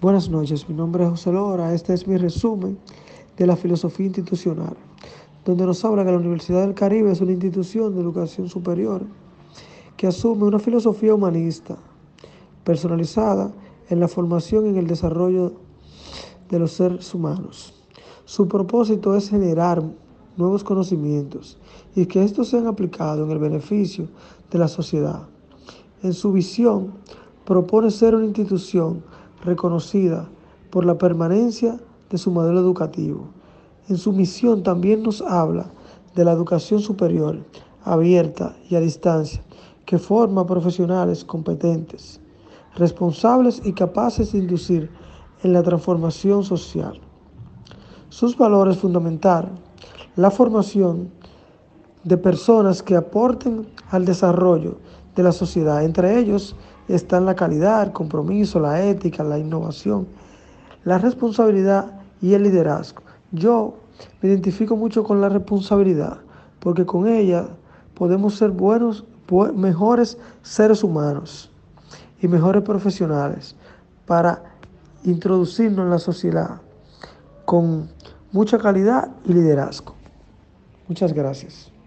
Buenas noches, mi nombre es José Lora. Este es mi resumen de la filosofía institucional, donde nos habla que la Universidad del Caribe es una institución de educación superior que asume una filosofía humanista personalizada en la formación y en el desarrollo de los seres humanos. Su propósito es generar nuevos conocimientos y que estos sean aplicados en el beneficio de la sociedad. En su visión, propone ser una institución reconocida por la permanencia de su modelo educativo. En su misión también nos habla de la educación superior, abierta y a distancia, que forma profesionales competentes, responsables y capaces de inducir en la transformación social. Sus valores fundamental, la formación de personas que aporten al desarrollo de la sociedad, entre ellos están la calidad, el compromiso, la ética, la innovación, la responsabilidad y el liderazgo. Yo me identifico mucho con la responsabilidad porque con ella podemos ser buenos, mejores seres humanos y mejores profesionales para introducirnos en la sociedad con mucha calidad y liderazgo. Muchas gracias.